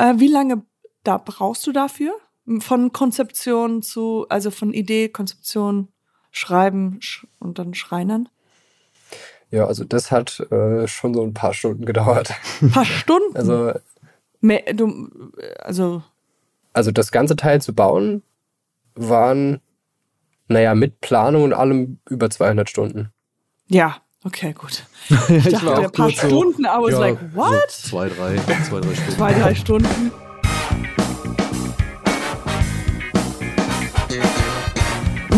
Äh, wie lange da brauchst du dafür? Von Konzeption zu, also von Idee, Konzeption, Schreiben sch und dann Schreinern? Ja, also das hat äh, schon so ein paar Stunden gedauert. Ein paar Stunden? Also, Mehr, du, also, also das ganze Teil zu bauen waren, naja, mit Planung und allem über 200 Stunden. ja, okay, gut. ich Ich dachte, ein paar Stunden, I was like, what? So zwei, drei, zwei, drei Stunden. Zwei, drei Stunden.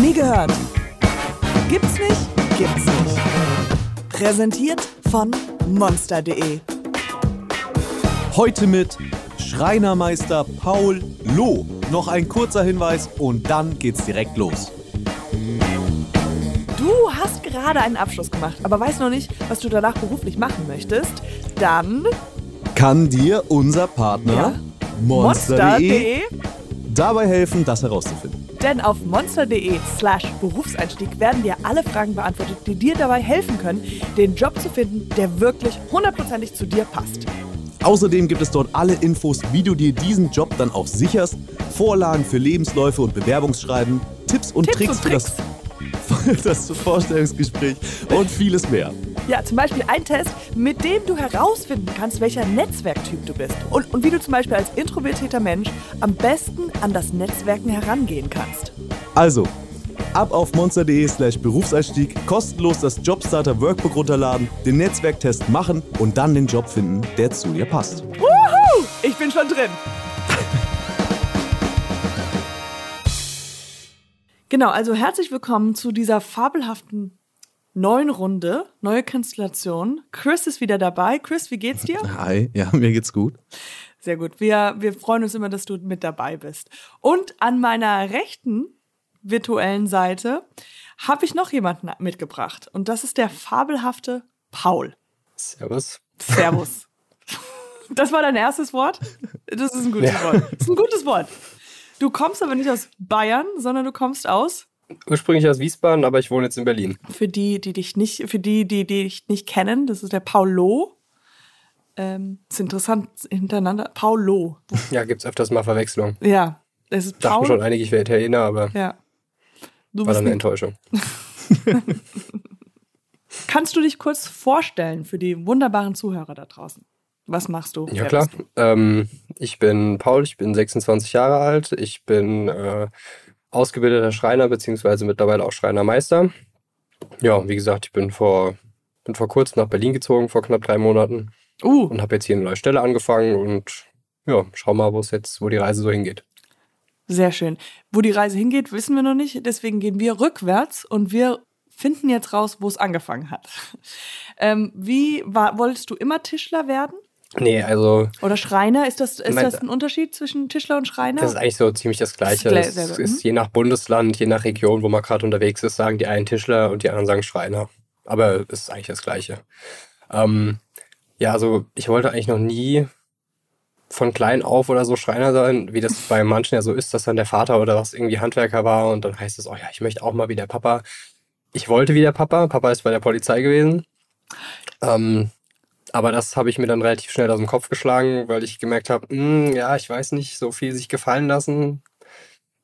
Nie gehört. Gibt's nicht? Gibt's nicht. Präsentiert von monster.de. Heute mit Schreinermeister Paul Loh. Noch ein kurzer Hinweis und dann geht's direkt los. Du hast gerade einen Abschluss gemacht, aber weißt noch nicht, was du danach beruflich machen möchtest. Dann Kann dir unser Partner Ja. monster.de monster.de. dabei helfen, das herauszufinden? Denn auf monster.de slash Berufseinstieg werden dir alle Fragen beantwortet, die dir dabei helfen können, den Job zu finden, der wirklich hundertprozentig zu dir passt. Außerdem gibt es dort alle Infos, wie du dir diesen Job dann auch sicherst, Vorlagen für Lebensläufe und Bewerbungsschreiben, Tipps und Tipps Tricks, und Tricks. für das, das Vorstellungsgespräch und vieles mehr. Ja, zum Beispiel ein Test, mit dem du herausfinden kannst, welcher Netzwerktyp du bist. Und, und wie du zum Beispiel als introvertierter Mensch am besten an das Netzwerken herangehen kannst. Also, ab auf monster.de slash Berufseinstieg, kostenlos das Jobstarter Workbook runterladen, den Netzwerktest machen und dann den Job finden, der zu dir passt. Wuhu! Ich bin schon drin. Genau, also herzlich willkommen zu dieser fabelhaften neuen Runde, neue Konstellation. Chris ist wieder dabei. Chris, wie geht's dir? Hi, ja, mir geht's gut. Sehr gut. Wir, wir freuen uns immer, dass du mit dabei bist. Und an meiner rechten virtuellen Seite habe ich noch jemanden mitgebracht. Und das ist der fabelhafte Paul. Servus. Servus. Das war dein erstes Wort? Das ist ein gutes Ja. Wort. Das ist ein gutes Wort. Du kommst aber nicht aus Bayern, sondern du kommst aus, Ursprünglich aus Wiesbaden, aber ich wohne jetzt in Berlin. für die, die dich nicht, für die, die, die dich nicht kennen, das ist der Paulo. Ähm, ist interessant hintereinander. Paulo. Ja, gibt's öfters mal Verwechslung. Ja. Es ist Dachten Paul. schon einige, ich wäre Italiener, aber Ja. Du war dann eine ein, Enttäuschung. kannst du dich kurz vorstellen für die wunderbaren Zuhörer da draußen? Was machst du? Ja, klar. Ähm, ich bin Paul, ich bin 26 Jahre alt. Ich bin äh, ausgebildeter Schreiner, beziehungsweise mittlerweile auch Schreinermeister. Ja, wie gesagt, ich bin vor, bin vor kurzem nach Berlin gezogen, vor knapp drei Monaten. Uh, Und habe jetzt hier eine neue Stelle angefangen und ja, schau mal, wo es jetzt, wo die Reise so hingeht. Sehr schön. Wo die Reise hingeht, wissen wir noch nicht. Deswegen gehen wir rückwärts und wir finden jetzt raus, wo es angefangen hat. Ähm, wie war, wolltest du immer Tischler werden? Nee, also Oder Schreiner? Ist das, ist Mein- das ein Unterschied zwischen Tischler und Schreiner? das ist eigentlich so ziemlich das Gleiche. Das ist ist je nach Bundesland, je nach Region, wo man gerade unterwegs ist, sagen die einen Tischler und die anderen sagen Schreiner. Aber es ist eigentlich das Gleiche. Ähm, ja, also ich wollte eigentlich noch nie von klein auf oder so Schreiner sein, wie das bei manchen ja so ist, dass dann der Vater oder was irgendwie Handwerker war und dann heißt es, oh ja, ich möchte auch mal wie der Papa. Ich wollte wie der Papa. Papa ist bei der Polizei gewesen. Ähm, aber das habe ich mir dann relativ schnell aus dem Kopf geschlagen, weil ich gemerkt habe, "Hm, ja, ich weiß nicht, so viel sich gefallen lassen.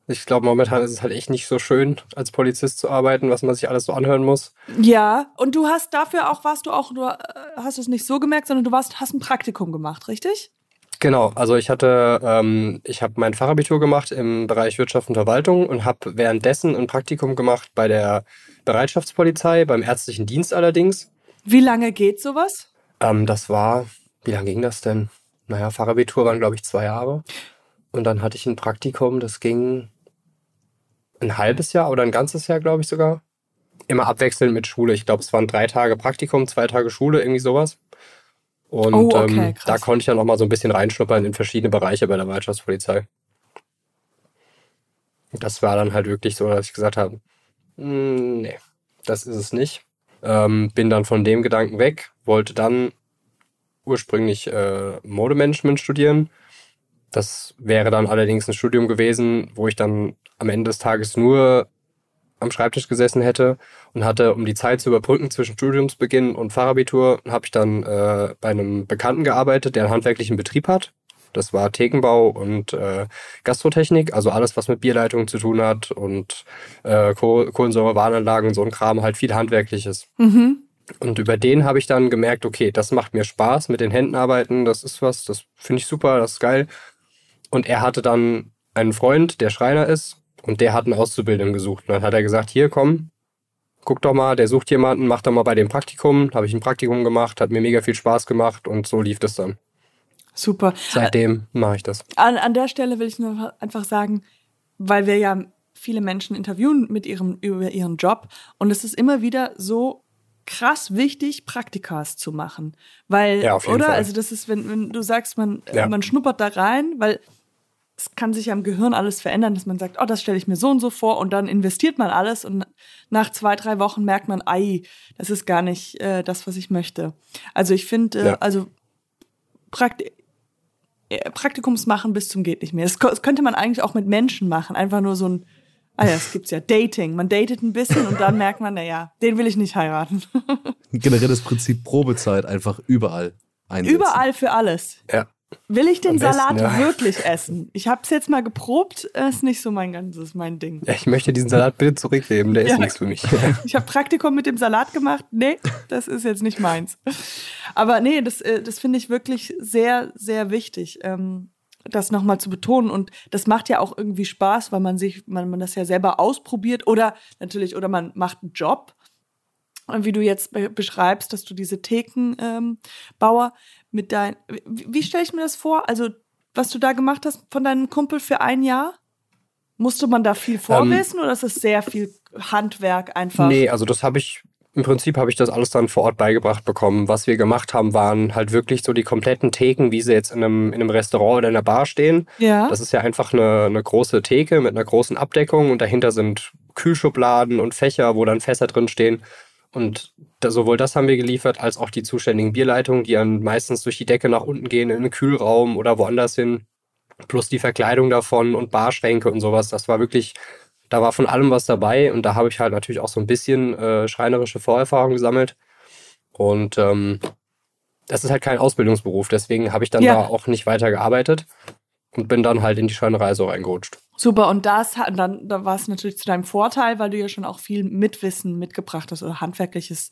Ich glaube, momentan ist es halt echt nicht so schön, als Polizist zu arbeiten, was man sich alles so anhören muss. ja, und du hast dafür auch, warst du auch, du äh, hast es nicht so gemerkt, sondern du warst, hast ein Praktikum gemacht, richtig? Genau, also ich hatte, ähm, ich habe mein Fachabitur gemacht im Bereich Wirtschaft und Verwaltung und habe währenddessen ein Praktikum gemacht bei der Bereitschaftspolizei, beim ärztlichen Dienst allerdings. Wie lange geht sowas? Ähm, das war, wie lange ging das denn? Naja, Fachabitur waren, glaube ich, zwei Jahre. Und dann hatte ich ein Praktikum, das ging ein halbes Jahr oder ein ganzes Jahr, glaube ich sogar. Immer abwechselnd mit Schule. Ich glaube, es waren drei Tage Praktikum, zwei Tage Schule, irgendwie sowas. Und Oh, okay, ähm, da konnte ich dann auch mal so ein bisschen reinschnuppern in verschiedene Bereiche bei der Bereitschaftspolizei. Das war dann halt wirklich so, dass ich gesagt habe, "Mm, nee, das ist es nicht. Ähm, bin dann von dem Gedanken weg, wollte dann ursprünglich äh, Modemanagement studieren. Das wäre dann allerdings ein Studium gewesen, wo ich dann am Ende des Tages nur am Schreibtisch gesessen hätte und hatte, um die Zeit zu überbrücken zwischen Studiumsbeginn und Fachabitur, habe ich dann äh, bei einem Bekannten gearbeitet, der einen handwerklichen Betrieb hat. Das war Thekenbau und äh, Gastrotechnik, also alles, was mit Bierleitungen zu tun hat und äh, Kohlensäurewarnanlagen, so ein Kram, halt viel Handwerkliches. Mhm. Und über den habe ich dann gemerkt, okay, das macht mir Spaß, mit den Händen arbeiten, das ist was, das finde ich super, das ist geil. Und er hatte dann einen Freund, der Schreiner ist, und der hat einen Auszubildenden gesucht. Und dann hat er gesagt, hier komm, guck doch mal, der sucht jemanden, mach doch mal bei dem Praktikum. Habe ich ein Praktikum gemacht, hat mir mega viel Spaß gemacht und so lief das dann. Super. Seitdem mache ich das. An, an der Stelle will ich nur einfach sagen, weil wir ja viele Menschen interviewen mit ihrem, über ihren Job und es ist immer wieder so krass wichtig, Praktikas zu machen. Weil, ja, oder? Fall. Also das ist, wenn, wenn du sagst, man, ja. man schnuppert da rein, weil es kann sich am Gehirn alles verändern, dass man sagt, oh, das stelle ich mir so und so vor und dann investiert man alles und nach zwei, drei Wochen merkt man, ei, das ist gar nicht äh, das, was ich möchte. Also ich finde, äh, ja. also Prakti äh, Praktikums machen bis zum geht nicht mehr. Das, das, könnte man eigentlich auch mit Menschen machen, einfach nur so ein, ah ja, es gibt's ja, Dating. Man datet ein bisschen und dann merkt man, naja, den will ich nicht heiraten. Generell das Prinzip Probezeit einfach überall einsetzen. Überall für alles. Ja. Will ich den besten, Salat ja. wirklich essen? Ich habe es jetzt mal geprobt, ist nicht so mein ganzes, mein Ding. Ja, ich möchte diesen Salat bitte zurücknehmen, der ja. ist nichts für mich. Ich habe Praktikum mit dem Salat gemacht. Nee, das ist jetzt nicht meins. Aber nee, das, äh, das finde ich wirklich sehr, sehr wichtig, ähm, das nochmal zu betonen. Und das macht ja auch irgendwie Spaß, weil man sich, man, man das ja selber ausprobiert oder natürlich, oder man macht einen Job wie du jetzt beschreibst, dass du diese Thekenbauer ähm, mit dein. Wie, wie stelle ich mir das vor? Also, was du da gemacht hast von deinem Kumpel für ein Jahr? Musste man da viel vorwissen ähm, oder ist es sehr viel Handwerk einfach? Nee, also das habe ich im Prinzip habe ich das alles dann vor Ort beigebracht bekommen. Was wir gemacht haben, waren halt wirklich so die kompletten Theken, wie sie jetzt in einem, in einem Restaurant oder in einer Bar stehen. Ja. Das ist ja einfach eine, eine große Theke mit einer großen Abdeckung und dahinter sind Kühlschubladen und Fächer, wo dann Fässer drin stehen. Und da, sowohl das haben wir geliefert, als auch die zuständigen Bierleitungen, die dann meistens durch die Decke nach unten gehen, in den Kühlraum oder woanders hin. Plus die Verkleidung davon und Barschränke und sowas. Das war wirklich, da war von allem was dabei. Und da habe ich halt natürlich auch so ein bisschen äh, schreinerische Vorerfahrung gesammelt. Und ähm, das ist halt kein Ausbildungsberuf. Deswegen habe ich dann ja. da auch nicht weiter gearbeitet und bin dann halt in die Schreinerei so reingerutscht. Super, und das dann, dann war es natürlich zu deinem Vorteil, weil du ja schon auch viel Mitwissen mitgebracht hast oder handwerkliches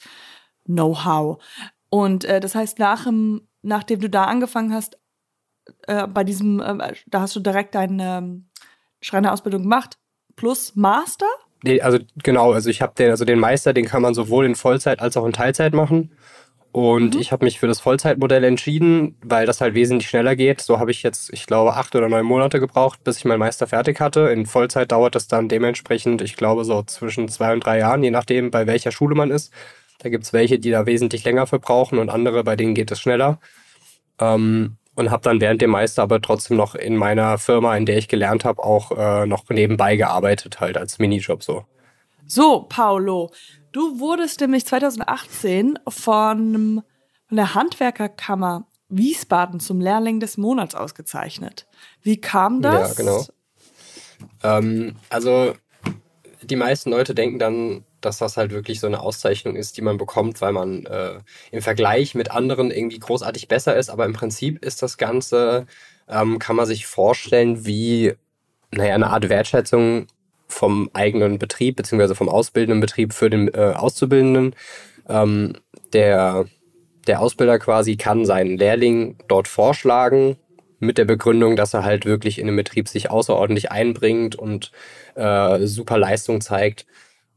Know-how. Und äh, das heißt, nach dem, nachdem du da angefangen hast, äh, bei diesem, äh, da hast du direkt deine ähm, Schreinerausbildung gemacht, plus Master? Nee, also genau, also ich habe den, also den Meister, den kann man sowohl in Vollzeit als auch in Teilzeit machen. Und mhm. ich habe mich für das Vollzeitmodell entschieden, weil das halt wesentlich schneller geht. So habe ich jetzt, ich glaube, acht oder neun Monate gebraucht, bis ich meinen Meister fertig hatte. In Vollzeit dauert das dann dementsprechend, ich glaube, so zwischen zwei und drei Jahren, je nachdem, bei welcher Schule man ist. Da gibt's welche, die da wesentlich länger für brauchen und andere, bei denen geht es schneller. Ähm, und habe dann während dem Meister aber trotzdem noch in meiner Firma, in der ich gelernt habe, auch äh, noch nebenbei gearbeitet, halt als Minijob so. So, Paolo, Du wurdest nämlich 2018 von, von der Handwerkerkammer Wiesbaden zum Lehrling des Monats ausgezeichnet. Wie kam das? Ja, genau. Ähm, also die meisten Leute denken dann, dass das halt wirklich so eine Auszeichnung ist, die man bekommt, weil man äh, im Vergleich mit anderen irgendwie großartig besser ist. Aber im Prinzip ist das Ganze, ähm, kann man sich vorstellen, wie naja, eine Art Wertschätzung vom eigenen Betrieb beziehungsweise vom ausbildenden Betrieb für den äh, Auszubildenden. Ähm, der, der Ausbilder quasi kann seinen Lehrling dort vorschlagen mit der Begründung, dass er halt wirklich in den Betrieb sich außerordentlich einbringt und äh, super Leistung zeigt.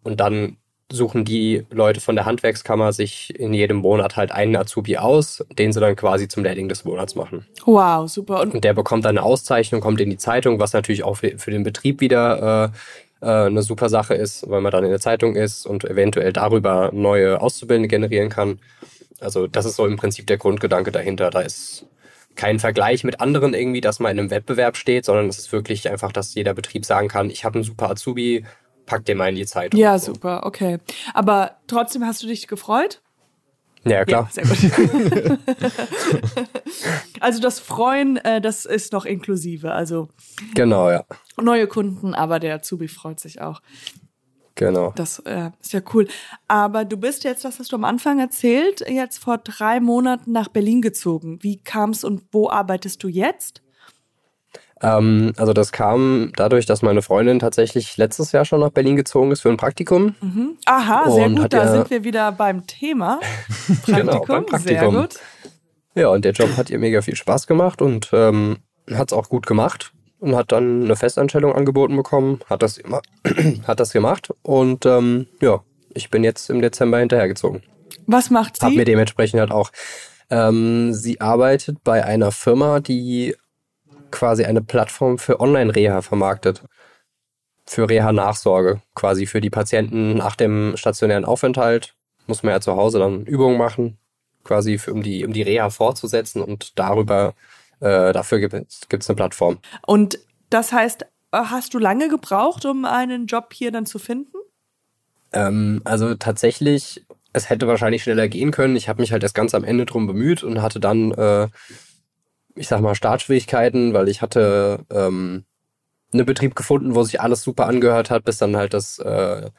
Und dann suchen die Leute von der Handwerkskammer sich in jedem Monat halt einen Azubi aus, den sie dann quasi zum Lehrling des Monats machen. Wow, super. Und, der bekommt dann eine Auszeichnung, kommt in die Zeitung, was natürlich auch für, für den Betrieb wieder äh, äh, eine super Sache ist, weil man dann in der Zeitung ist und eventuell darüber neue Auszubildende generieren kann. Also das ist so im Prinzip der Grundgedanke dahinter. Da ist kein Vergleich mit anderen irgendwie, dass man in einem Wettbewerb steht, sondern es ist wirklich einfach, dass jeder Betrieb sagen kann, ich habe einen super Azubi, pack den mal in die Zeitung. Ja, super, okay. Aber trotzdem hast du dich gefreut? Ja, klar. Ja, sehr gut. also das Freuen, äh, das ist noch inklusive. Also genau, ja. Neue Kunden, aber der Azubi freut sich auch. Genau. Das äh, ist ja cool. Aber du bist jetzt, das hast du am Anfang erzählt, jetzt vor drei Monaten nach Berlin gezogen. Wie kam es und wo arbeitest du jetzt? Ähm, also das kam dadurch, dass meine Freundin tatsächlich letztes Jahr schon nach Berlin gezogen ist für ein Praktikum. Mhm. Aha, sehr Und gut. Da ja- sind wir wieder beim Thema. Praktikum, Genau, beim Praktikum. sehr gut. Ja, und der Job hat ihr mega viel Spaß gemacht und ähm, hat es auch gut gemacht und hat dann eine Festanstellung angeboten bekommen, hat das immer, hat das gemacht und ähm, ja, ich bin jetzt im Dezember hinterhergezogen. Was macht Hab mir sie? dementsprechend halt auch, ähm, sie arbeitet bei einer Firma, die quasi eine Plattform für Online-Reha vermarktet. Für Reha-Nachsorge, quasi für die Patienten nach dem stationären Aufenthalt. Muss man ja zu Hause dann Übungen machen, quasi für, um, die, um die Reha fortzusetzen und darüber, äh, dafür gibt es eine Plattform. Und das heißt, äh, hast du lange gebraucht, um einen Job hier dann zu finden? Ähm, also tatsächlich, es hätte wahrscheinlich schneller gehen können. Ich habe mich halt erst ganz am Ende drum bemüht und hatte dann, äh, ich sag mal, Startschwierigkeiten, weil ich hatte ähm, einen Betrieb gefunden, wo sich alles super angehört hat, bis dann halt das, äh,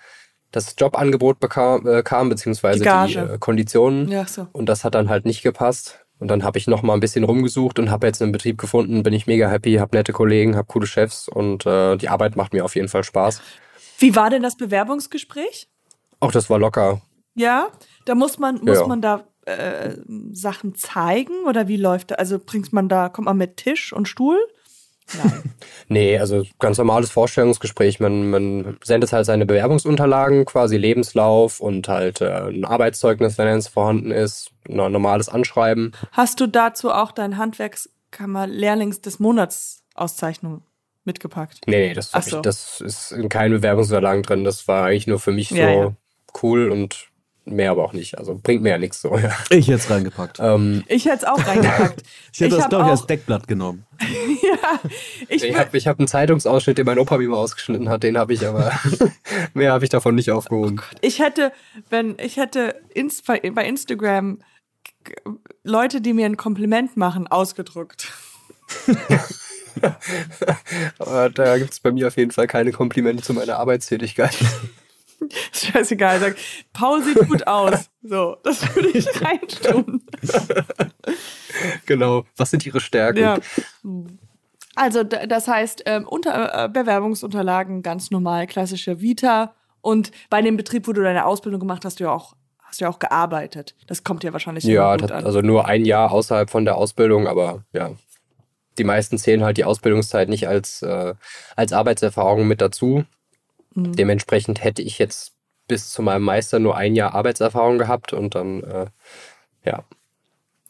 das Jobangebot bekam, äh, kam, beziehungsweise Die die, äh, Konditionen. Ja, so. Und das hat dann halt nicht gepasst. Und dann habe ich noch mal ein bisschen rumgesucht und habe jetzt einen Betrieb gefunden, bin ich mega happy, habe nette Kollegen, habe coole Chefs und äh, die Arbeit macht mir auf jeden Fall Spaß. Wie war denn das Bewerbungsgespräch? Auch das war locker. Ja, da muss man, muss Ja. man da äh, Sachen zeigen oder wie läuft das? Also bringt man da, kommt man mit Tisch und Stuhl? Nein. Nee, also ganz normales Vorstellungsgespräch. Man, man sendet halt seine Bewerbungsunterlagen, quasi Lebenslauf und halt äh, ein Arbeitszeugnis, wenn eins vorhanden ist, ein normales Anschreiben. Hast du dazu auch dein Handwerkskammer Lehrlings des Monats Auszeichnung mitgepackt? Nee, nee, das, hab ich, so. das ist in keinen Bewerbungsunterlagen drin. Das war eigentlich nur für mich so Ja, ja. cool und mehr aber auch nicht. Also bringt mir ja nichts so. Ja. Ich hätte es reingepackt. Ähm, Ich hätte es auch reingepackt. Ich hätte das, hab glaube ich, als Deckblatt genommen. ja, ich, ich habe ich hab einen Zeitungsausschnitt, den mein Opa mir mal ausgeschnitten hat, den habe ich aber, mehr habe ich davon nicht aufgehoben. ich hätte, wenn ich hätte ins, bei Instagram Leute, die mir ein Kompliment machen, ausgedruckt. Aber da gibt es bei mir auf jeden Fall keine Komplimente zu meiner Arbeitstätigkeit. Scheißegal, sag, Paul sieht gut aus. So, das würde ich reintun. genau. Was sind ihre Stärken? Ja. Also, das heißt, ähm, unter, äh, Bewerbungsunterlagen ganz normal, klassische Vita. Und bei dem Betrieb, wo du deine Ausbildung gemacht hast, du ja auch, hast du ja auch gearbeitet. Das kommt ja wahrscheinlich Ja, gut tat- an. also nur ein Jahr außerhalb von der Ausbildung, aber ja. Die meisten zählen halt die Ausbildungszeit nicht als, äh, als Arbeitserfahrung mit dazu. Mhm. Dementsprechend hätte ich jetzt bis zu meinem Meister nur ein Jahr Arbeitserfahrung gehabt und dann, äh, ja.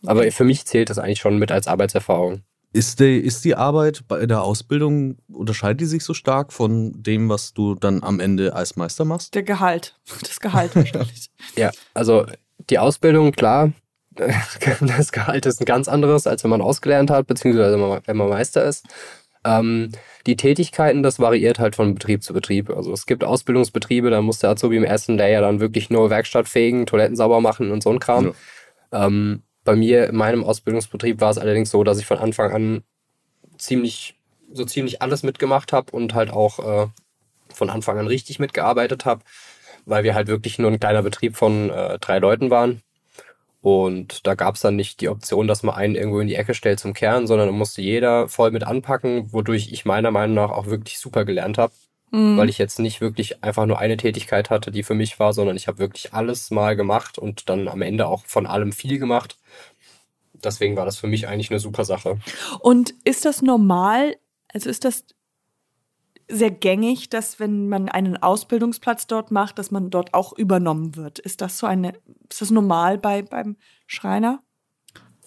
Aber für mich zählt das eigentlich schon mit als Arbeitserfahrung. Ist die, ist die Arbeit bei der Ausbildung, unterscheidet die sich so stark von dem, was du dann am Ende als Meister machst? Der Gehalt. Das Gehalt wahrscheinlich. Ja, also die Ausbildung, klar, das Gehalt ist ein ganz anderes, als wenn man ausgelernt hat, beziehungsweise wenn man- wenn man Meister ist. Ähm, die Tätigkeiten, das variiert halt von Betrieb zu Betrieb. Also es gibt Ausbildungsbetriebe, da muss der Azubi im ersten Layer dann wirklich nur Werkstatt fegen, Toiletten sauber machen und so ein Kram. Ähm, bei mir in meinem Ausbildungsbetrieb war es allerdings so, dass ich von Anfang an ziemlich, so ziemlich alles mitgemacht habe und halt auch äh, von Anfang an richtig mitgearbeitet habe, weil wir halt wirklich nur ein kleiner Betrieb von äh, drei Leuten waren. Und da gab es dann nicht die Option, dass man einen irgendwo in die Ecke stellt zum Kern, sondern da musste jeder voll mit anpacken, wodurch ich meiner Meinung nach auch wirklich super gelernt habe, Mhm. weil ich jetzt nicht wirklich einfach nur eine Tätigkeit hatte, die für mich war, sondern ich habe wirklich alles mal gemacht und dann am Ende auch von allem viel gemacht. Deswegen war das für mich eigentlich eine super Sache. Und ist das normal? Also ist das sehr gängig, dass wenn man einen Ausbildungsplatz dort macht, dass man dort auch übernommen wird? Ist das so eine, ist das normal bei, beim Schreiner?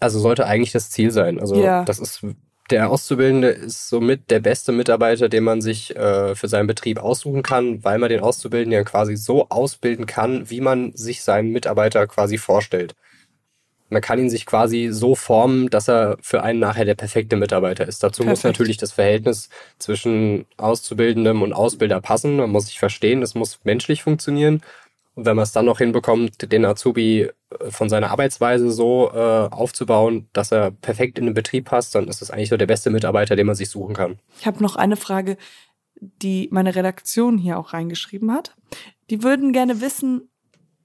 Also sollte eigentlich das Ziel sein. Also Ja. das ist der Auszubildende ist somit der beste Mitarbeiter, den man sich äh, für seinen Betrieb aussuchen kann, weil man den Auszubildenden ja quasi so ausbilden kann, wie man sich seinen Mitarbeiter quasi vorstellt. Man kann ihn sich quasi so formen, dass er für einen nachher der perfekte Mitarbeiter ist. Dazu muss Perfekt. natürlich das Verhältnis zwischen Auszubildendem und Ausbilder passen. Man muss sich verstehen, das muss menschlich funktionieren. Und wenn man es dann noch hinbekommt, den Azubi äh, von seiner Arbeitsweise so äh, aufzubauen, dass er perfekt in den Betrieb passt, dann ist es eigentlich so der beste Mitarbeiter, den man sich suchen kann. Ich habe noch eine Frage, die meine Redaktion hier auch reingeschrieben hat. Die würden gerne wissen,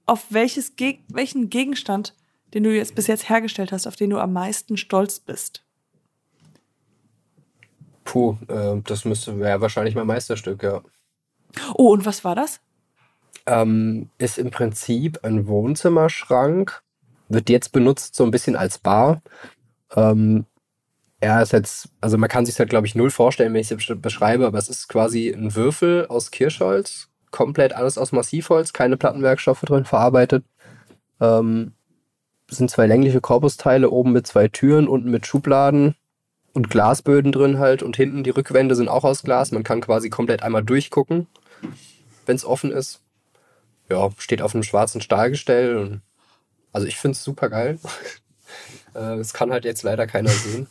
auf welches Geg welchen Gegenstand, den du jetzt bis jetzt hergestellt hast, auf den du am meisten stolz bist. Puh, äh, das müsste wäre wahrscheinlich mein Meisterstück, ja. Oh, und was war das? Ähm, ist im Prinzip ein Wohnzimmerschrank, wird jetzt benutzt so ein bisschen als Bar. Ähm, er ist jetzt, also man kann sich halt, glaube ich, null vorstellen, wenn ich es beschreibe, aber es ist quasi ein Würfel aus Kirschholz, komplett alles aus Massivholz, keine Plattenwerkstoffe drin verarbeitet. Ähm, sind zwei längliche Korpusteile, oben mit zwei Türen, unten mit Schubladen und Glasböden drin halt und hinten die Rückwände sind auch aus Glas. Man kann quasi komplett einmal durchgucken, wenn es offen ist. Ja, steht auf einem schwarzen Stahlgestell also ich finde es super geil. Es kann halt jetzt leider keiner sehen.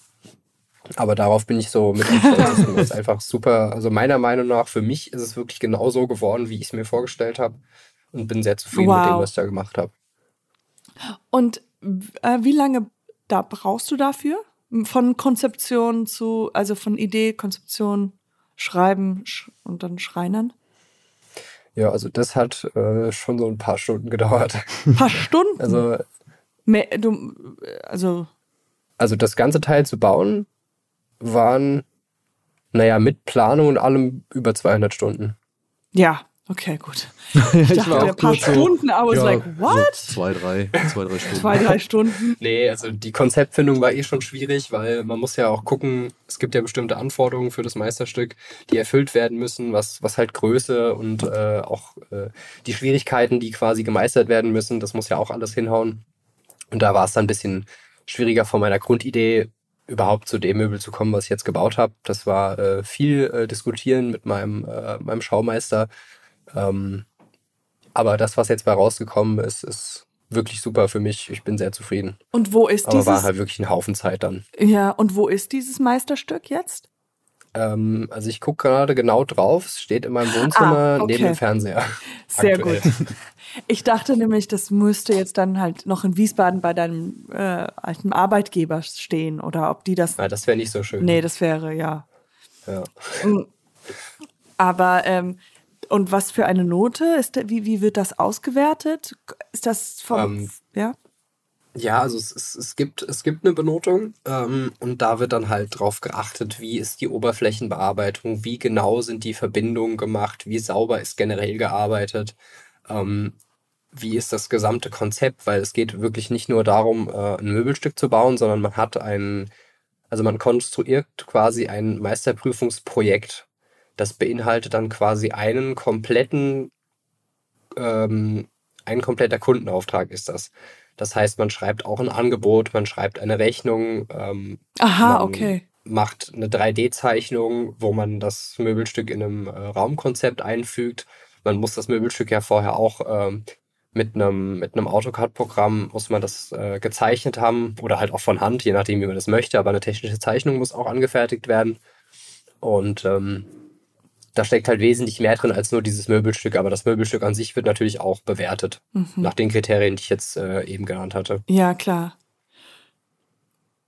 Aber darauf bin ich so mit am stolzesten. Das ist einfach super. Also meiner Meinung nach, für mich ist es wirklich genau so geworden, wie ich es mir vorgestellt habe. Und bin sehr zufrieden wow. mit dem, was ich da gemacht habe. Und äh, wie lange da brauchst du dafür? Von Konzeption zu, also von Idee, Konzeption, Schreiben sch und dann Schreinern? Ja, also das hat äh, schon so ein paar Stunden gedauert. Ein paar Stunden? Also, Mehr, du, also, also das ganze Teil zu bauen, waren, naja, mit Planung und allem über 200 Stunden. Ja, okay, gut. Ich, dachte, war auch ein paar Stunden, so, I was ja, like, what? So zwei, drei, zwei, drei Stunden. Zwei, drei Stunden. nee, also die Konzeptfindung war eh schon schwierig, weil man muss ja auch gucken, es gibt ja bestimmte Anforderungen für das Meisterstück, die erfüllt werden müssen, was, was halt Größe und äh, auch äh, die Schwierigkeiten, die quasi gemeistert werden müssen, das muss ja auch alles hinhauen. Und da war es dann ein bisschen schwieriger von meiner Grundidee überhaupt zu dem Möbel zu kommen, was ich jetzt gebaut habe. Das war äh, viel äh, diskutieren mit meinem, äh, meinem Schaumeister. Ähm, aber das, was jetzt bei rausgekommen ist, ist wirklich super für mich. Ich bin sehr zufrieden. Und wo ist aber dieses? Aber war halt wirklich ein Haufen Zeit dann. Ja, und wo ist dieses Meisterstück jetzt? Ähm, also ich gucke gerade genau drauf. Es steht in meinem Wohnzimmer ah, okay. neben dem Fernseher. Sehr aktuell. gut. Ich dachte nämlich, das müsste jetzt dann halt noch in Wiesbaden bei deinem äh, alten Arbeitgeber stehen oder ob die das. Ja, das wäre nicht so schön. Nee, das wäre ja. Ja. Mm. Aber ähm, und was für eine Note ist? Wie wie wird das ausgewertet? Ist das vom ähm, ja? Ja, also es, es, es, gibt, es gibt eine Benotung ähm, und da wird dann halt drauf geachtet, wie ist die Oberflächenbearbeitung, wie genau sind die Verbindungen gemacht, wie sauber ist generell gearbeitet, ähm, wie ist das gesamte Konzept, weil es geht wirklich nicht nur darum, äh, ein Möbelstück zu bauen, sondern man hat ein, also man konstruiert quasi ein Meisterprüfungsprojekt. Das beinhaltet dann quasi einen kompletten, ähm, ein kompletter Kundenauftrag ist das. Das heißt, man schreibt auch ein Angebot, man schreibt eine Rechnung. Ähm, Aha, okay. Macht eine 3D-Zeichnung, wo man das Möbelstück in einem äh, Raumkonzept einfügt. Man muss das Möbelstück ja vorher auch ähm, mit einem mit einem AutoCAD-Programm muss man das äh, gezeichnet haben oder halt auch von Hand, je nachdem, wie man das möchte. Aber eine technische Zeichnung muss auch angefertigt werden. Und ähm, da steckt halt wesentlich mehr drin als nur dieses Möbelstück, aber das Möbelstück an sich wird natürlich auch bewertet. Mhm. Nach den Kriterien, die ich jetzt äh, eben genannt hatte. Ja, klar.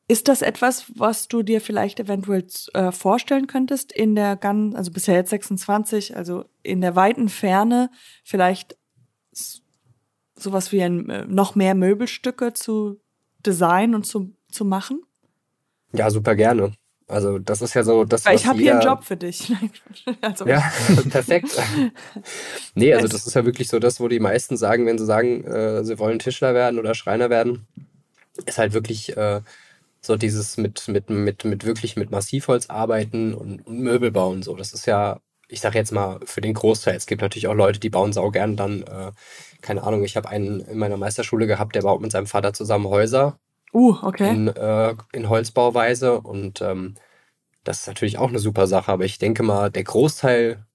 Ist das etwas, was du dir vielleicht eventuell äh, vorstellen könntest in der ganz, also bisher jetzt 26, also in der weiten Ferne vielleicht sowas wie ein, äh, noch mehr Möbelstücke zu designen und zu, zu machen? Ja, super gerne. Also das ist ja so das. Weil ich habe hier einen Job für dich. also ja, perfekt. nee, also das ist ja wirklich so das, wo die meisten sagen, wenn sie sagen, äh, sie wollen Tischler werden oder Schreiner werden, ist halt wirklich äh, so dieses mit, mit, mit, mit wirklich mit Massivholz arbeiten und, und Möbel bauen. So, das ist ja, ich sage jetzt mal, für den Großteil. Es gibt natürlich auch Leute, die bauen sau gern dann, äh, keine Ahnung, ich habe einen in meiner Meisterschule gehabt, der baut mit seinem Vater zusammen Häuser Uh, okay. In, äh, in Holzbauweise und ähm, das ist natürlich auch eine super Sache, aber ich denke mal, der Großteil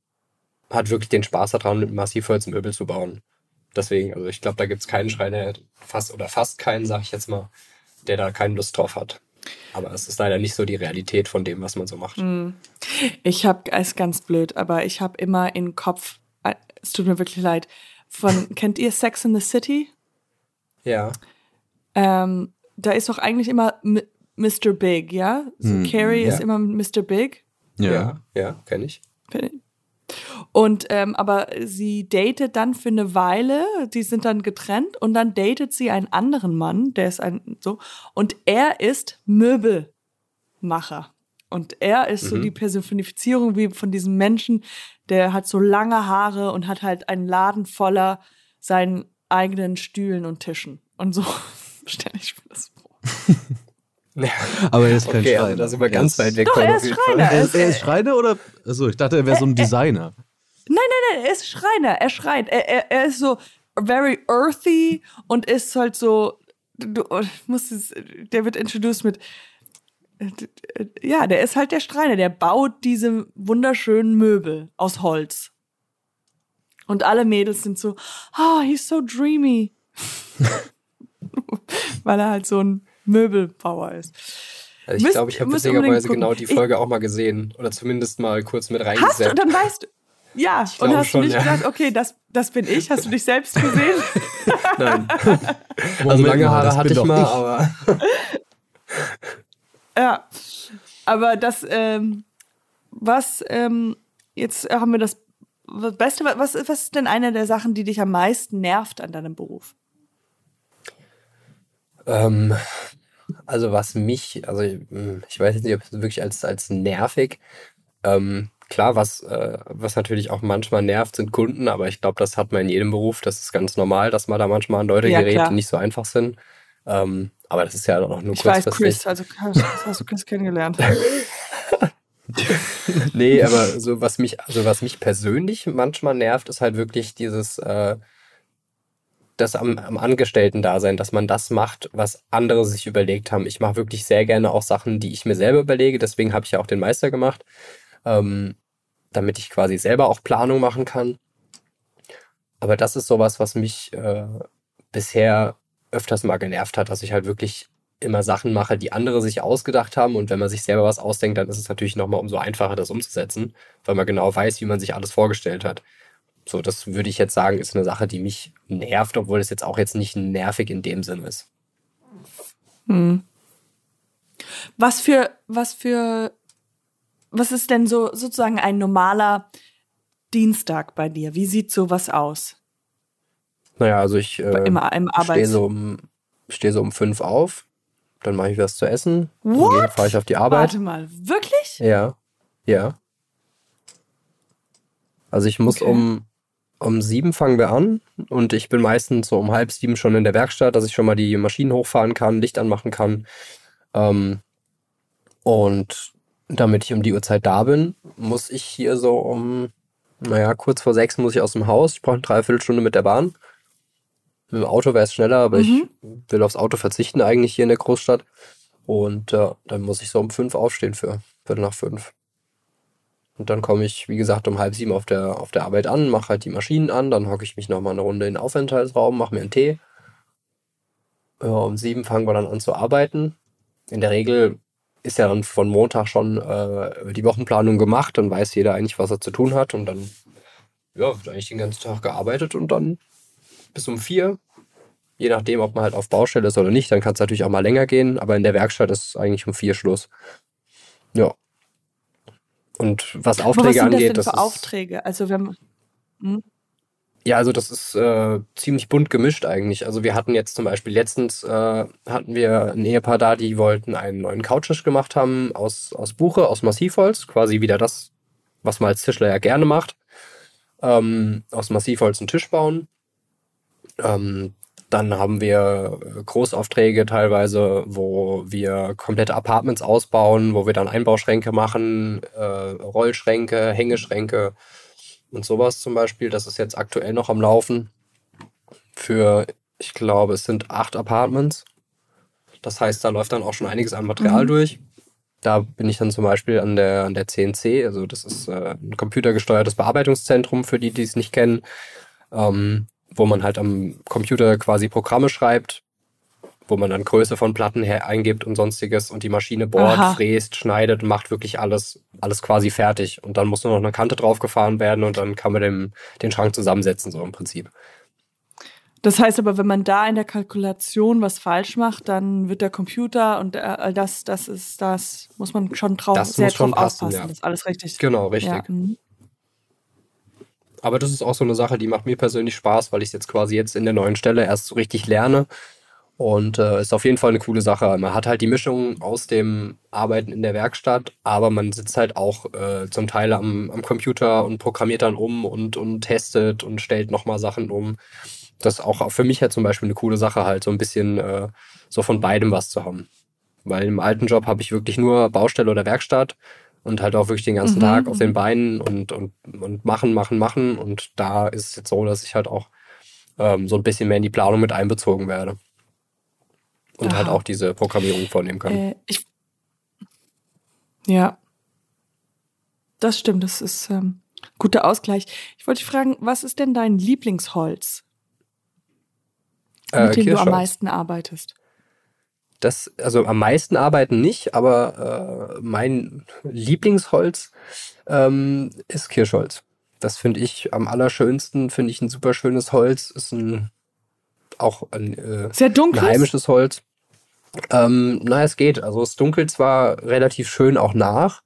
hat wirklich den Spaß daran, mit Massivholz Möbel zu bauen. Deswegen, also ich glaube, da gibt es keinen Schreiner, fast oder fast keinen, sag ich jetzt mal, der da keine Lust drauf hat. Aber es ist leider nicht so die Realität von dem, was man so macht. Hm. Ich habe, es ist ganz blöd, aber ich habe immer im Kopf, äh, es tut mir wirklich leid, von, kennt ihr Sex in the City? Ja. Ähm, da ist doch eigentlich immer Mr. Big, ja? So hm, Carrie ja. ist immer Mr. Big. Ja, ja, ja kenne ich. Und ähm, aber sie datet dann für eine Weile, die sind dann getrennt und dann datet sie einen anderen Mann, der ist ein so und er ist Möbelmacher. Und er ist so Mhm. die Personifizierung wie von diesem Menschen, der hat so lange Haare und hat halt einen Laden voller seinen eigenen Stühlen und Tischen. Und so stelle ich mir das vor. Aber er ist kein Okay, Schreiner. also da sind wir ganz Er weit ist- weg Doch, er ist Schreiner. Er ist, er ist Schreiner oder? Achso, ich dachte, er wäre so ein Designer. Nein, er ist Schreiner, er schreit. Er, er, er ist so very earthy und ist halt so, du musst es, der wird introduced mit, ja, der ist halt der Schreiner, der baut diese wunderschönen Möbel aus Holz. Und alle Mädels sind so, oh, he's so dreamy. Weil er halt so ein Möbelbauer ist. Also ich Müsst- glaube, ich habe witzigerweise genau die Folge auch mal gesehen. Oder zumindest mal kurz mit Hast du, reingesetzt. dann weißt du, ja, und glaube hast schon, du nicht ja. gedacht, okay, das, das bin ich, hast du dich selbst gesehen? Nein. also Moment lange Haare hatte ich mal, ich. aber Ja, aber das, ähm, was, ähm, jetzt haben wir das, das Beste, was, was ist denn eine der Sachen, die dich am meisten nervt an deinem Beruf? Ähm, also was mich, also hm, ich weiß jetzt nicht, ob es wirklich als, als nervig, ähm, klar, was, äh, was natürlich auch manchmal nervt, sind Kunden, aber ich glaube, das hat man in jedem Beruf, das ist ganz normal, dass man da manchmal an Leute Ja, gerät, klar. die nicht so einfach sind. Ähm, aber das ist ja auch nur Ich weiß. Chris, also hast, hast du Chris kennengelernt. Nee, aber so was mich, also was mich persönlich manchmal nervt, ist halt wirklich dieses, äh, das am, am Angestellten-Dasein, dass man das macht, was andere sich überlegt haben. Ich mache wirklich sehr gerne auch Sachen, die ich mir selber überlege. Deswegen habe ich ja auch den Meister gemacht, ähm, damit ich quasi selber auch Planung machen kann. Aber das ist sowas, was mich äh, bisher öfters mal genervt hat, dass ich halt wirklich immer Sachen mache, die andere sich ausgedacht haben. Und wenn man sich selber was ausdenkt, dann ist es natürlich nochmal umso einfacher, das umzusetzen, weil man genau weiß, wie man sich alles vorgestellt hat. So, das würde ich jetzt sagen, ist eine Sache, die mich nervt, obwohl es jetzt auch jetzt nicht nervig in dem Sinn ist. Hm. Was für, was für, was ist denn so sozusagen ein normaler Dienstag bei dir? Wie sieht sowas aus? Naja, also ich äh, Im, im stehe so, um, steh so um fünf auf, dann mache ich was zu essen, What? dann fahre ich auf die Arbeit. Warte mal, wirklich? Ja, ja. Also ich muss Okay. um, um sieben fangen wir an und ich bin meistens so um halb sieben schon in der Werkstatt, dass ich schon mal die Maschinen hochfahren kann, Licht anmachen kann. Ähm, und damit ich um die Uhrzeit da bin, muss ich hier so um, naja, kurz vor sechs muss ich aus dem Haus. Ich brauche eine Dreiviertelstunde mit der Bahn. Mit dem Auto wäre es schneller, aber Mhm. ich will aufs Auto verzichten eigentlich hier in der Großstadt. Und äh, dann muss ich so um fünf aufstehen für Viertel nach fünf. Und dann komme ich, wie gesagt, um halb sieben auf der, auf der Arbeit an, mache halt die Maschinen an, dann hocke ich mich nochmal eine Runde in den Aufenthaltsraum, mache mir einen Tee. Ja, um sieben fangen wir dann an zu arbeiten. In der Regel ist ja dann von Montag schon äh, die Wochenplanung gemacht, dann weiß jeder eigentlich, was er zu tun hat und dann ja, wird eigentlich den ganzen Tag gearbeitet und dann bis um vier. Je nachdem, ob man halt auf Baustelle ist oder nicht, dann kann es natürlich auch mal länger gehen, aber in der Werkstatt ist eigentlich um vier Schluss. Ja. Und was Aber was Aufträge sind das angeht, denn das für ist, Aufträge? Also wenn ja, also das ist äh, ziemlich bunt gemischt eigentlich. Also wir hatten jetzt zum Beispiel letztens äh, hatten wir ein Ehepaar da, die wollten einen neuen Couchtisch gemacht haben aus, aus Buche, aus Massivholz, quasi wieder das, was man als Tischler ja gerne macht. Ähm, aus Massivholz einen Tisch bauen. Ähm, dann haben wir Großaufträge teilweise, wo wir komplette Apartments ausbauen, wo wir dann Einbauschränke machen, äh, Rollschränke, Hängeschränke und sowas zum Beispiel. Das ist jetzt aktuell noch am Laufen. Für, ich glaube, es sind acht Apartments. Das heißt, da läuft dann auch schon einiges an Material Mhm. durch. Da bin ich dann zum Beispiel an der, an der CNC, also das ist äh, ein computergesteuertes Bearbeitungszentrum für die, die es nicht kennen, ähm, wo man halt am Computer quasi Programme schreibt, wo man dann Größe von Platten her eingibt und sonstiges und die Maschine bohrt, Aha. fräst, schneidet und macht wirklich alles, alles quasi fertig. Und dann muss nur noch eine Kante draufgefahren werden und dann kann man den, den Schrank zusammensetzen, so im Prinzip. Das heißt aber, wenn man da in der Kalkulation was falsch macht, dann wird der Computer und äh, das, das ist, das muss man schon drauf, Das sehr muss schon drauf passen, aufpassen, ja. dass alles richtig. Genau, richtig. Ja, mhm. Aber das ist auch so eine Sache, die macht mir persönlich Spaß, weil ich es jetzt quasi jetzt in der neuen Stelle erst so richtig lerne Und äh, ist auf jeden Fall eine coole Sache. Man hat halt die Mischung aus dem Arbeiten in der Werkstatt, aber man sitzt halt auch äh, zum Teil am, am Computer und programmiert dann um und, und testet und stellt nochmal Sachen um. Das ist auch für mich halt zum Beispiel eine coole Sache, halt so ein bisschen äh, so von beidem was zu haben. Weil im alten Job habe ich wirklich nur Baustelle oder Werkstatt und halt auch wirklich den ganzen mhm. Tag auf den Beinen und, und, und machen, machen, machen. Und da ist es jetzt so, dass ich halt auch ähm, so ein bisschen mehr in die Planung mit einbezogen werde. Und Aha. halt auch diese Programmierung vornehmen kann. Äh, ich, ja. Das stimmt, das ist ähm, guter Ausgleich. Ich wollte dich fragen, was ist denn dein Lieblingsholz? Mit äh, dem du am meisten arbeitest? Das, also am meisten arbeiten nicht, aber äh, mein Lieblingsholz ähm, ist Kirschholz. Das finde ich am allerschönsten, finde ich ein super schönes Holz. Ist ein auch ein, äh, Sehr dunkles? ein heimisches Holz. Ähm, na, es geht. Also es dunkelt zwar relativ schön auch nach.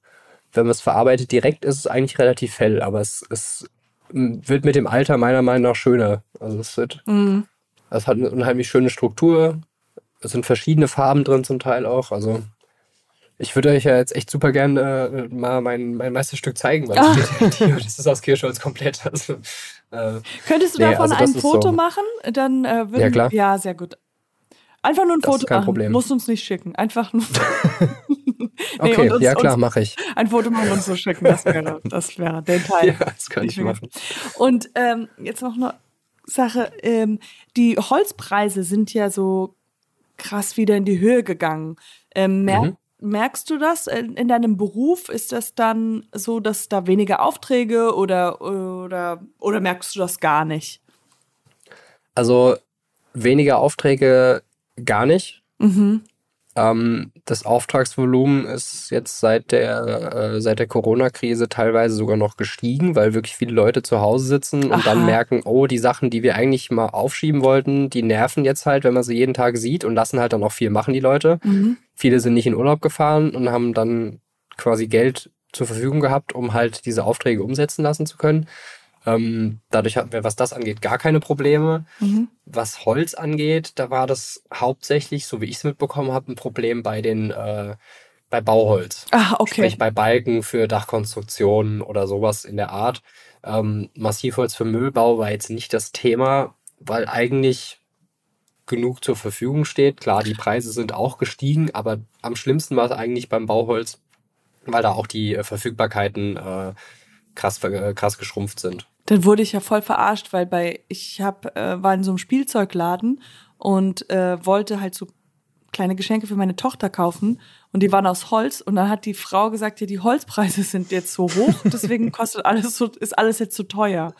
Wenn man es verarbeitet direkt, ist es eigentlich relativ hell, aber es, es wird mit dem Alter meiner Meinung nach schöner. Also es wird, mhm. es hat eine unheimlich schöne Struktur. Es sind verschiedene Farben drin zum Teil auch. Also ich würde euch ja jetzt echt super gerne äh, mal mein, mein Meisterstück zeigen, weil ah. das, das ist aus Kirschholz komplett. Also, äh, Könntest du nee, davon also ein Foto so. machen? Dann äh, würden, ja, klar. Ja, sehr gut. Einfach nur ein das Foto machen. Problem. Musst uns nicht schicken. Einfach nur. nee, okay, uns, ja klar, mache ich. Ein Foto machen und uns so schicken. Das wäre, das wäre der Teil. Ja, das ich, ich machen. Und ähm, jetzt noch eine Sache. Ähm, die Holzpreise sind ja so krass wieder in die Höhe gegangen. Ähm, mer mhm. Merkst du das in, in deinem Beruf? Ist das dann so, dass da weniger Aufträge oder, oder, oder merkst du das gar nicht? Also weniger Aufträge gar nicht. Mhm. Ähm, das Auftragsvolumen ist jetzt seit der, äh, seit der Corona-Krise teilweise sogar noch gestiegen, weil wirklich viele Leute zu Hause sitzen und Aha. dann merken, oh, die Sachen, die wir eigentlich mal aufschieben wollten, die nerven jetzt halt, wenn man sie jeden Tag sieht und lassen halt dann auch viel machen, die Leute. Mhm. Viele sind nicht in Urlaub gefahren und haben dann quasi Geld zur Verfügung gehabt, um halt diese Aufträge umsetzen lassen zu können. Ähm, dadurch hatten wir, was das angeht, gar keine Probleme. Mhm. Was Holz angeht, da war das hauptsächlich, so wie ich es mitbekommen habe, ein Problem bei den äh, bei Bauholz. Ah, okay. Sprich bei Balken für Dachkonstruktionen oder sowas in der Art. Ähm, Massivholz für Müllbau war jetzt nicht das Thema, weil eigentlich genug zur Verfügung steht. Klar, die Preise sind auch gestiegen, aber am schlimmsten war es eigentlich beim Bauholz, weil da auch die äh, Verfügbarkeiten äh, krass, äh, krass geschrumpft sind. Dann wurde ich ja voll verarscht, weil bei ich hab, äh, war in so einem Spielzeugladen und äh, wollte halt so kleine Geschenke für meine Tochter kaufen und die waren aus Holz und dann hat die Frau gesagt, ja, die Holzpreise sind jetzt so hoch, deswegen kostet alles so, ist alles jetzt zu so teuer.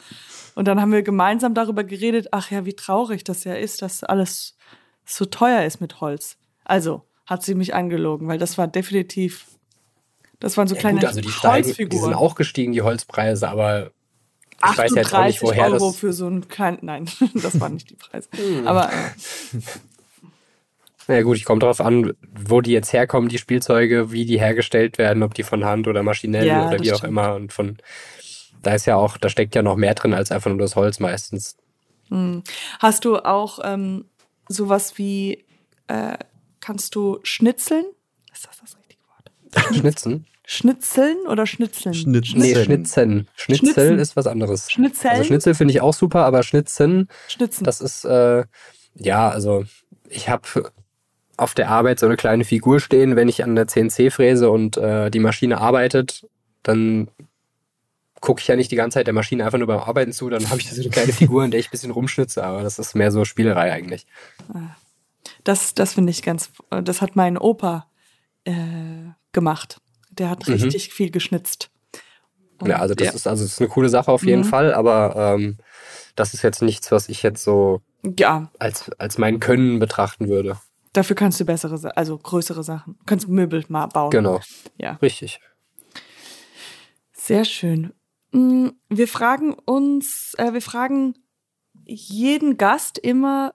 Und dann haben wir gemeinsam darüber geredet, ach ja, wie traurig das ja ist, dass alles so teuer ist mit Holz. Also hat sie mich angelogen, weil das war definitiv das waren so ja, kleine gut, also die steigen, Die sind auch gestiegen, die Holzpreise, aber ich weiß jetzt auch nicht, woher Euro das... für so ein klein, nein, das waren nicht die Preise. Hm. aber äh. naja gut, ich komme darauf an, wo die jetzt herkommen, die Spielzeuge, wie die hergestellt werden, ob die von Hand oder maschinell ja, oder wie stimmt. auch immer. Und von da ist ja auch, da steckt ja noch mehr drin als einfach nur das Holz meistens. Hm. Hast du auch ähm, sowas wie, äh, kannst du schnitzeln? Ist das das richtige Wort? Schnitzen? Schnitzeln oder Schnitzeln? Schnitzeln. Nee, Schnitzen. Schnitzel Schnitzen. ist was anderes. Schnitzel? Also Schnitzel finde ich auch super, aber Schnitzen, Schnitzen. das ist, äh, ja, also ich habe auf der Arbeit so eine kleine Figur stehen, wenn ich an der CNC fräse und äh, die Maschine arbeitet, dann gucke ich ja nicht die ganze Zeit der Maschine einfach nur beim Arbeiten zu, dann habe ich so eine kleine Figur, in der ich ein bisschen rumschnitze, aber das ist mehr so Spielerei eigentlich. Ah. Das, das finde ich ganz, das hat mein Opa äh, gemacht. Der hat mhm. richtig viel geschnitzt. Und ja, also das ja. ist also das ist eine coole Sache auf jeden mhm. Fall, aber ähm, das ist jetzt nichts, was ich jetzt so ja. als, als mein Können betrachten würde. Dafür kannst du bessere, also größere Sachen. Du kannst Möbel mal bauen. Genau. Ja. Richtig. Sehr schön. Mm, wir fragen uns, äh, wir fragen jeden Gast immer,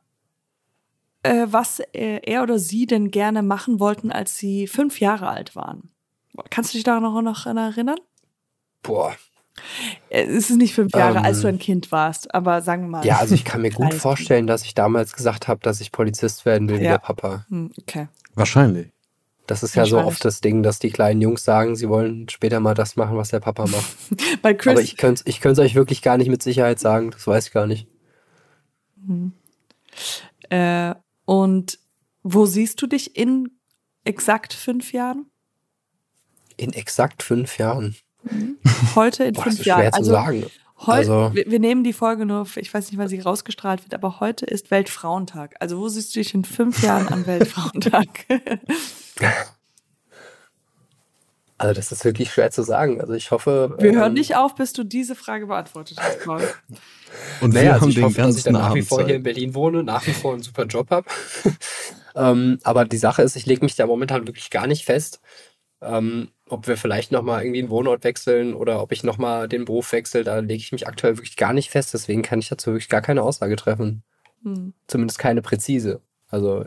äh, was er oder sie denn gerne machen wollten, als sie fünf Jahre alt waren. Kannst du dich da noch, noch erinnern? Boah, Es ist nicht fünf Jahre, ähm, als du ein Kind warst, aber sagen wir mal. Ja, also ich kann mir gut vorstellen, dass ich damals gesagt habe, dass ich Polizist werden will, ja. wie der Papa. Hm, okay. Wahrscheinlich. Das ist ja so oft das Ding, dass die kleinen Jungs sagen, sie wollen später mal das machen, was der Papa macht. Bei Chris Aber ich könnte es ich euch wirklich gar nicht mit Sicherheit sagen, das weiß ich gar nicht. Hm. Äh, und wo siehst du dich in exakt fünf Jahren? In exakt fünf Jahren? Mhm. Heute in Boah, fünf das ist schwer Jahren. Also, sagen. Heute, also, wir, wir, nehmen die Folge nur, ich weiß nicht, wann sie rausgestrahlt wird, aber heute ist Weltfrauentag. Also wo siehst du dich in fünf Jahren an Weltfrauentag? Also das ist wirklich schwer zu sagen. Also ich hoffe. Wir ähm, hören nicht auf, bis du diese Frage beantwortet hast, Paul. Und naja, wir also haben ich den hoffe, dass ich dann nach wie vor hier in Berlin wohne, nach wie vor einen super Job habe. ähm, aber die Sache ist, ich lege mich da momentan wirklich gar nicht fest, ähm, ob wir vielleicht nochmal irgendwie einen Wohnort wechseln oder ob ich nochmal den Beruf wechsle. Da lege ich mich aktuell wirklich gar nicht fest. Deswegen kann ich dazu wirklich gar keine Aussage treffen. Hm. Zumindest keine präzise. Also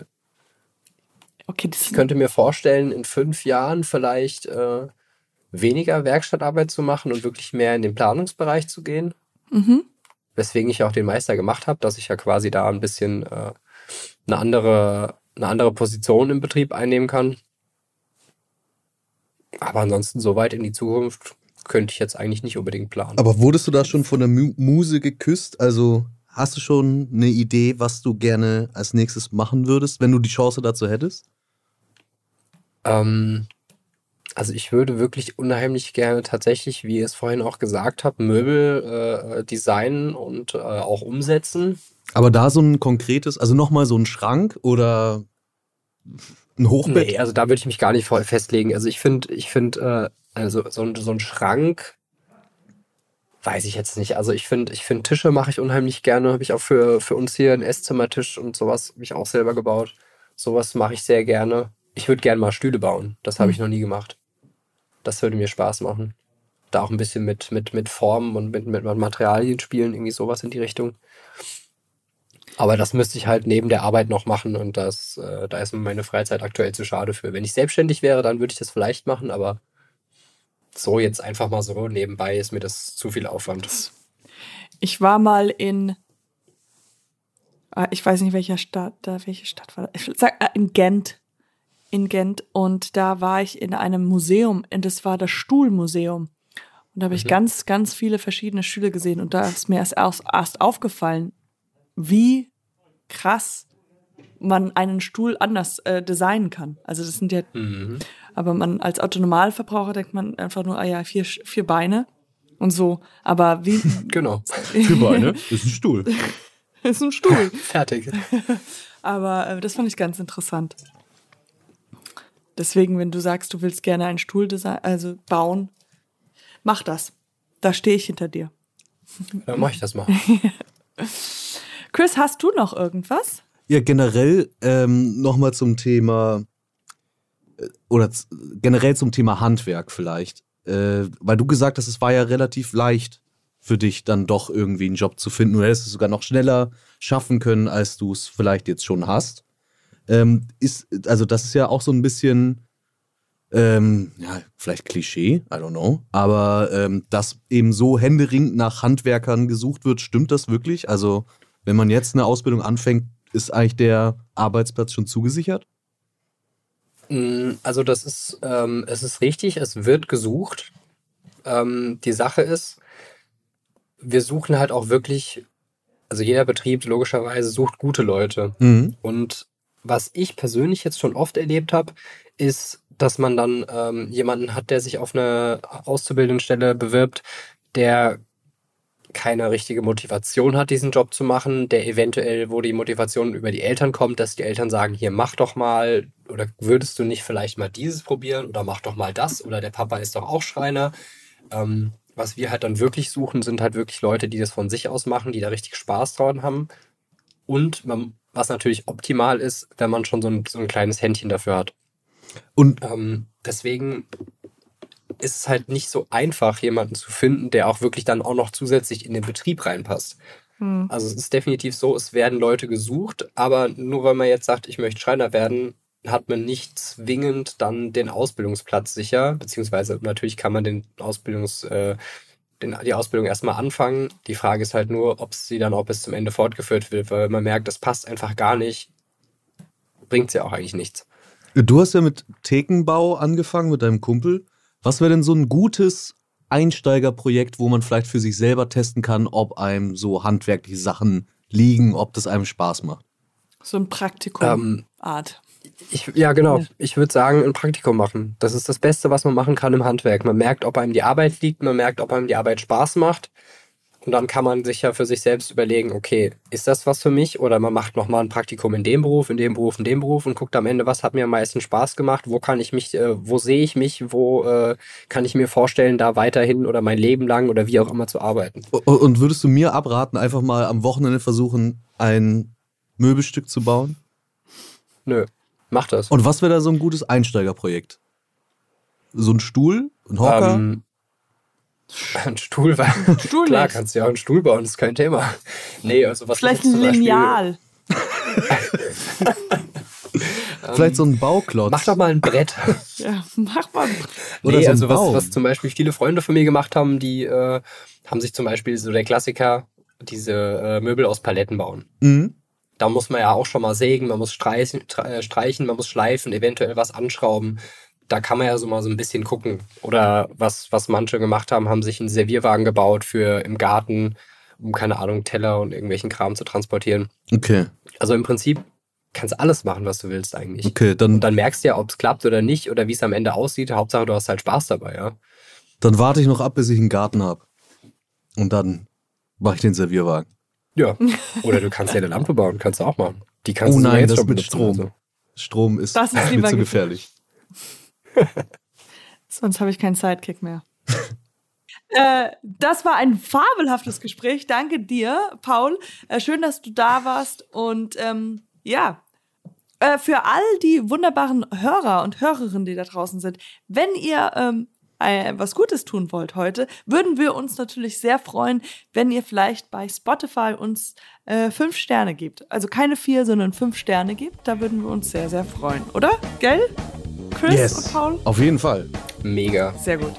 Okay, ich könnte mir vorstellen, in fünf Jahren vielleicht äh, weniger Werkstattarbeit zu machen und wirklich mehr in den Planungsbereich zu gehen. Mhm. Weswegen ich auch den Meister gemacht habe, dass ich ja quasi da ein bisschen äh, eine andere eine andere Position im Betrieb einnehmen kann. Aber ansonsten so weit in die Zukunft könnte ich jetzt eigentlich nicht unbedingt planen. Aber wurdest du da schon von der Muse geküsst? Also hast du schon eine Idee, was du gerne als nächstes machen würdest, wenn du die Chance dazu hättest? Ähm, also ich würde wirklich unheimlich gerne tatsächlich, wie ihr es vorhin auch gesagt habt, Möbel äh, designen und äh, auch umsetzen. Aber da so ein konkretes, also nochmal so ein Schrank oder ein Hochbett? Nee, also da würde ich mich gar nicht festlegen. Also ich finde, ich finde, äh, also so ein, so ein Schrank weiß ich jetzt nicht. Also ich finde, ich finde Tische mache ich unheimlich gerne. Habe ich auch für, für uns hier einen Esszimmertisch und sowas habe ich auch selber gebaut. Sowas mache ich sehr gerne. Ich würde gerne mal Stühle bauen. Das habe ich hm. noch nie gemacht. Das würde mir Spaß machen. Da auch ein bisschen mit, mit, mit Formen und mit, mit Materialien spielen, irgendwie sowas in die Richtung. Aber das müsste ich halt neben der Arbeit noch machen und das, äh, da ist mir meine Freizeit aktuell zu schade für. Wenn ich selbstständig wäre, dann würde ich das vielleicht machen, aber so jetzt einfach mal so nebenbei ist mir das zu viel Aufwand. Ich war mal in, äh, ich weiß nicht welcher Stadt, da welche Stadt war das? Ich sag, äh, in Gent in Gent und da war ich in einem Museum und das war das Stuhlmuseum. Und da habe ich mhm. ganz, ganz viele verschiedene Stühle gesehen und da ist mir erst, erst aufgefallen, wie krass man einen Stuhl anders äh, designen kann. Also das sind ja, mhm. aber man als Autonomalverbraucher denkt man einfach nur, ah ja, vier, vier Beine und so. Aber wie? Genau. vier Beine ist ein Stuhl. ist ein Stuhl. Fertig. aber äh, das fand ich ganz interessant. Deswegen, wenn du sagst, du willst gerne einen Stuhl also bauen, mach das. Da stehe ich hinter dir. Dann mach ich das mal. Chris, hast du noch irgendwas? Ja, generell ähm, nochmal zum Thema äh, oder generell zum Thema Handwerk vielleicht. Äh, weil du gesagt hast, es war ja relativ leicht für dich dann doch irgendwie einen Job zu finden. Du hättest es sogar noch schneller schaffen können, als du es vielleicht jetzt schon hast ähm, ist, also das ist ja auch so ein bisschen, ähm, ja, vielleicht Klischee, I don't know, aber ähm, dass eben so händeringend nach Handwerkern gesucht wird, stimmt das wirklich? Also, wenn man jetzt eine Ausbildung anfängt, ist eigentlich der Arbeitsplatz schon zugesichert? Mm, also, das ist, ähm, es ist richtig, es wird gesucht. Ähm, die Sache ist, wir suchen halt auch wirklich, also jeder Betrieb logischerweise sucht gute Leute. Mhm. Und was ich persönlich jetzt schon oft erlebt habe, ist, dass man dann ähm, jemanden hat, der sich auf eine Auszubildendenstelle bewirbt, der keine richtige Motivation hat, diesen Job zu machen, der eventuell, wo die Motivation über die Eltern kommt, dass die Eltern sagen, hier mach doch mal oder würdest du nicht vielleicht mal dieses probieren oder mach doch mal das oder der Papa ist doch auch Schreiner. Ähm, was wir halt dann wirklich suchen, sind halt wirklich Leute, die das von sich aus machen, die da richtig Spaß dran haben. Und man was natürlich optimal ist, wenn man schon so ein, so ein kleines Händchen dafür hat. Und ähm, deswegen ist es halt nicht so einfach, jemanden zu finden, der auch wirklich dann auch noch zusätzlich in den Betrieb reinpasst. Hm. Also es ist definitiv so, es werden Leute gesucht, aber nur weil man jetzt sagt, ich möchte Schreiner werden, hat man nicht zwingend dann den Ausbildungsplatz sicher, beziehungsweise natürlich kann man den Ausbildungs, äh, den, die Ausbildung erstmal anfangen. Die Frage ist halt nur, ob sie dann auch bis zum Ende fortgeführt wird, weil man merkt, das passt einfach gar nicht. Bringt ja auch eigentlich nichts. Du hast ja mit Thekenbau angefangen mit deinem Kumpel. Was wäre denn so ein gutes Einsteigerprojekt, wo man vielleicht für sich selber testen kann, ob einem so handwerkliche Sachen liegen, ob das einem Spaß macht? So ein Praktikum Ähm, ja, genau. Ich würde sagen, ein Praktikum machen. Das ist das Beste, was man machen kann im Handwerk. Man merkt, ob einem die Arbeit liegt, man merkt, ob einem die Arbeit Spaß macht. Und dann kann man sich ja für sich selbst überlegen, okay, ist das was für mich? Oder man macht nochmal ein Praktikum in dem Beruf, in dem Beruf, in dem Beruf und guckt am Ende, was hat mir am meisten Spaß gemacht? Wo kann ich mich, äh, wo sehe ich mich? Wo äh, kann ich mir vorstellen, da weiterhin oder mein Leben lang oder wie auch immer zu arbeiten? Und würdest du mir abraten, einfach mal am Wochenende versuchen, ein Möbelstück zu bauen? Nö, mach das. Und was wäre da so ein gutes Einsteigerprojekt? So ein Stuhl? Ein Hocker? Ähm, ein Stuhl war. Stuhl Klar, nicht. kannst du ja auch einen Stuhl bauen, ist kein Thema. Nee, also was Vielleicht ein Lineal. Vielleicht so ein Bauklotz? Mach doch mal ein Brett. Ja, mach mal. Oder nee, so ein also was, was zum Beispiel viele Freunde von mir gemacht haben, die äh, haben sich zum Beispiel so der Klassiker, diese äh, Möbel aus Paletten bauen. Mhm. Da muss man ja auch schon mal sägen, man muss streichen, stre- äh, streichen, man muss schleifen, eventuell was anschrauben. Da kann man ja so mal so ein bisschen gucken. Oder was, was manche gemacht haben, haben sich einen Servierwagen gebaut für im Garten, um keine Ahnung, Teller und irgendwelchen Kram zu transportieren. Okay, Also im Prinzip kannst du alles machen, was du willst eigentlich. okay, dann, Und dann merkst du ja, ob es klappt oder nicht oder wie es am Ende aussieht. Hauptsache, du hast halt Spaß dabei, ja. dann warte ich noch ab, bis ich einen Garten habe. Und dann mache ich den Servierwagen. Ja. Oder du kannst ja eine Lampe bauen, kannst du auch machen. Die kannst Oh du nein, jetzt das schon mit benutzen, Strom. also. Strom ist, Das ist mir lieber zu gefährlich. Sonst habe ich keinen Sidekick mehr. äh, das war ein fabelhaftes Gespräch. Danke dir, Paul. Äh, schön, dass du da warst. Und ähm, ja, äh, für all die wunderbaren Hörer und Hörerinnen, die da draußen sind, wenn ihr ähm, äh, was Gutes tun wollt heute, würden wir uns natürlich sehr freuen, wenn ihr vielleicht bei Spotify uns äh, fünf Sterne gebt. Also keine vier, sondern fünf Sterne gebt. Da würden wir uns sehr, sehr freuen. Oder? Gell? Chris und Paul? Auf jeden Fall. Mega. Sehr gut.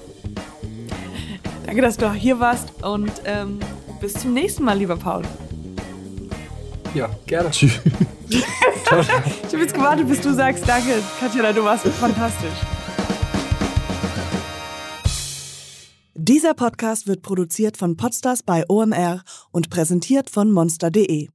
Danke, dass du hier warst und ähm, bis zum nächsten Mal, lieber Paul. Ja, gerne. Tschüss. Ich habe jetzt gewartet, bis du sagst, danke, Katjana, du warst fantastisch. Dieser Podcast wird produziert von Podstars bei OMR und präsentiert von monster.de.